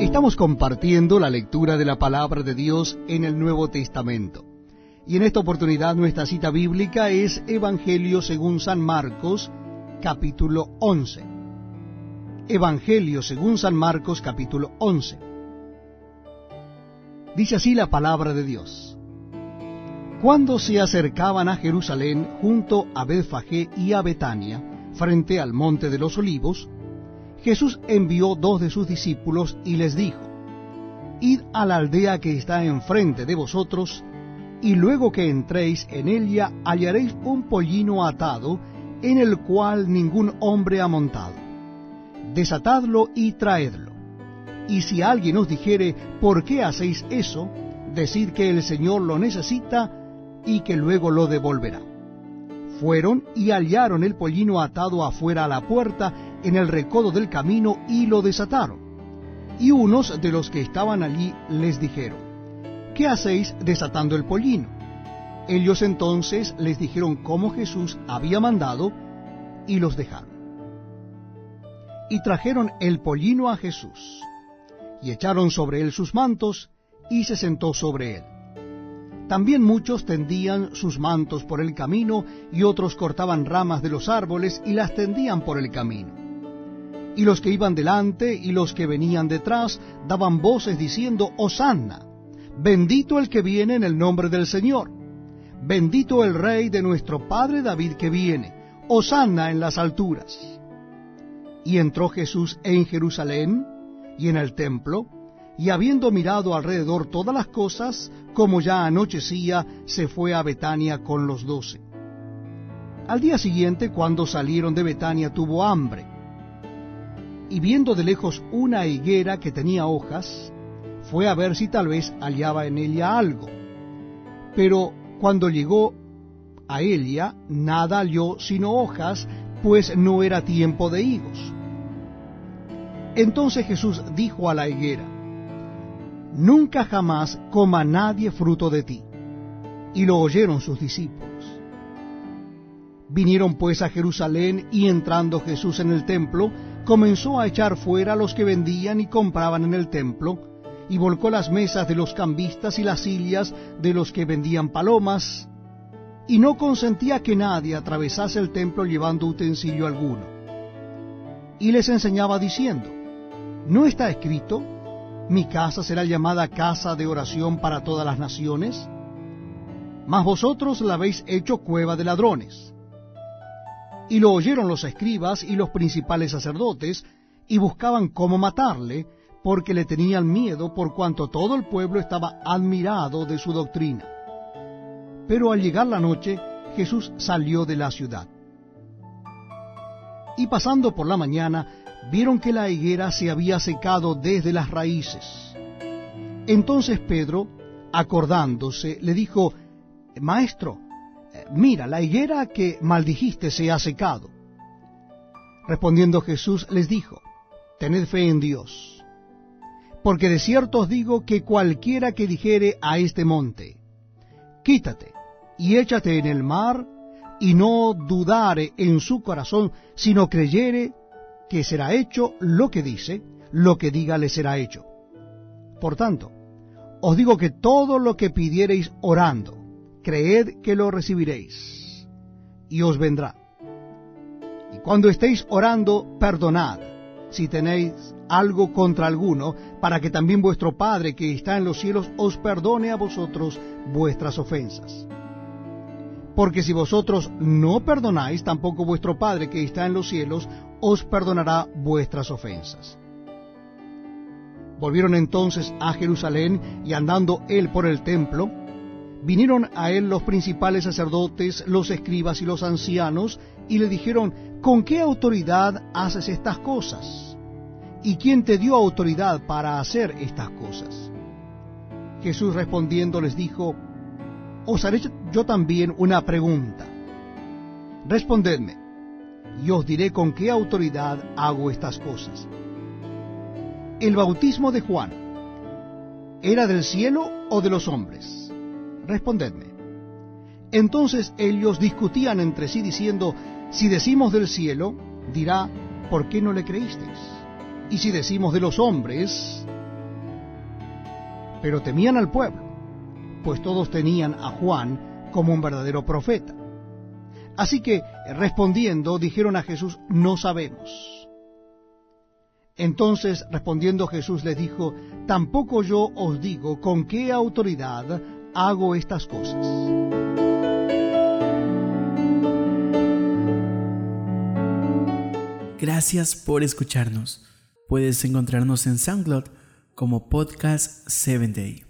Estamos compartiendo la lectura de la palabra de Dios en el Nuevo Testamento. Y en esta oportunidad nuestra cita bíblica es Evangelio según San Marcos, capítulo 11. Evangelio según San Marcos, capítulo 11. Dice así la palabra de Dios. Cuando se acercaban a Jerusalén junto a Betfagé y a Betania, frente al monte de los olivos, Jesús envió dos de sus discípulos y les dijo, Id a la aldea que está enfrente de vosotros, y luego que entréis en ella hallaréis un pollino atado, en el cual ningún hombre ha montado. Desatadlo y traedlo. Y si alguien os dijere, ¿por qué hacéis eso? Decid que el Señor lo necesita y que luego lo devolverá. Fueron y hallaron el pollino atado afuera a la puerta en el recodo del camino y lo desataron. Y unos de los que estaban allí les dijeron, ¿qué hacéis desatando el pollino? Ellos entonces les dijeron cómo Jesús había mandado y los dejaron. Y trajeron el pollino a Jesús, y echaron sobre él sus mantos, y se sentó sobre él. También muchos tendían sus mantos por el camino, y otros cortaban ramas de los árboles y las tendían por el camino. Y los que iban delante y los que venían detrás daban voces diciendo, Hosanna, bendito el que viene en el nombre del Señor, bendito el rey de nuestro padre David que viene, Hosanna en las alturas. Y entró Jesús en Jerusalén y en el templo, y habiendo mirado alrededor todas las cosas, como ya anochecía, se fue a Betania con los doce. Al día siguiente, cuando salieron de Betania, tuvo hambre. Y viendo de lejos una higuera que tenía hojas, fue a ver si tal vez hallaba en ella algo. Pero cuando llegó a ella, nada halló sino hojas, pues no era tiempo de higos. Entonces Jesús dijo a la higuera, nunca jamás coma nadie fruto de ti. Y lo oyeron sus discípulos. Vinieron pues a Jerusalén y entrando Jesús en el templo, comenzó a echar fuera a los que vendían y compraban en el templo, y volcó las mesas de los cambistas y las sillas de los que vendían palomas, y no consentía que nadie atravesase el templo llevando utensilio alguno. Y les enseñaba diciendo, ¿no está escrito? mi casa será llamada casa de oración para todas las naciones, mas vosotros la habéis hecho cueva de ladrones. Y lo oyeron los escribas y los principales sacerdotes, y buscaban cómo matarle, porque le tenían miedo por cuanto todo el pueblo estaba admirado de su doctrina. Pero al llegar la noche, Jesús salió de la ciudad. Y pasando por la mañana, vieron que la higuera se había secado desde las raíces. Entonces Pedro, acordándose, le dijo, Maestro, mira, la higuera que maldijiste se ha secado. Respondiendo Jesús les dijo, Tened fe en Dios, porque de cierto os digo que cualquiera que dijere a este monte, Quítate y échate en el mar, y no dudare en su corazón, sino creyere que será hecho lo que dice, lo que diga le será hecho. Por tanto, os digo que todo lo que pidiereis orando, creed que lo recibiréis, y os vendrá. Y cuando estéis orando, perdonad, si tenéis algo contra alguno, para que también vuestro Padre que está en los cielos os perdone a vosotros vuestras ofensas. Porque si vosotros no perdonáis, tampoco vuestro Padre que está en los cielos os perdonará vuestras ofensas. Volvieron entonces a Jerusalén y andando él por el templo, vinieron a él los principales sacerdotes, los escribas y los ancianos, y le dijeron, ¿con qué autoridad haces estas cosas? ¿Y quién te dio autoridad para hacer estas cosas? Jesús respondiendo les dijo, Os haré yo también una pregunta. Respondedme, y os diré con qué autoridad hago estas cosas. El bautismo de Juan, ¿era del cielo o de los hombres? Respondedme. Entonces ellos discutían entre sí diciendo, si decimos del cielo, dirá, ¿por qué no le creísteis? Y si decimos de los hombres, pero temían al pueblo, pues todos tenían a Juan como un verdadero profeta. Así que, respondiendo, dijeron a Jesús, no sabemos. Entonces, respondiendo Jesús les dijo, tampoco yo os digo con qué autoridad hago estas cosas. Gracias por escucharnos. Puedes encontrarnos en SoundCloud como Podcast 7 Day.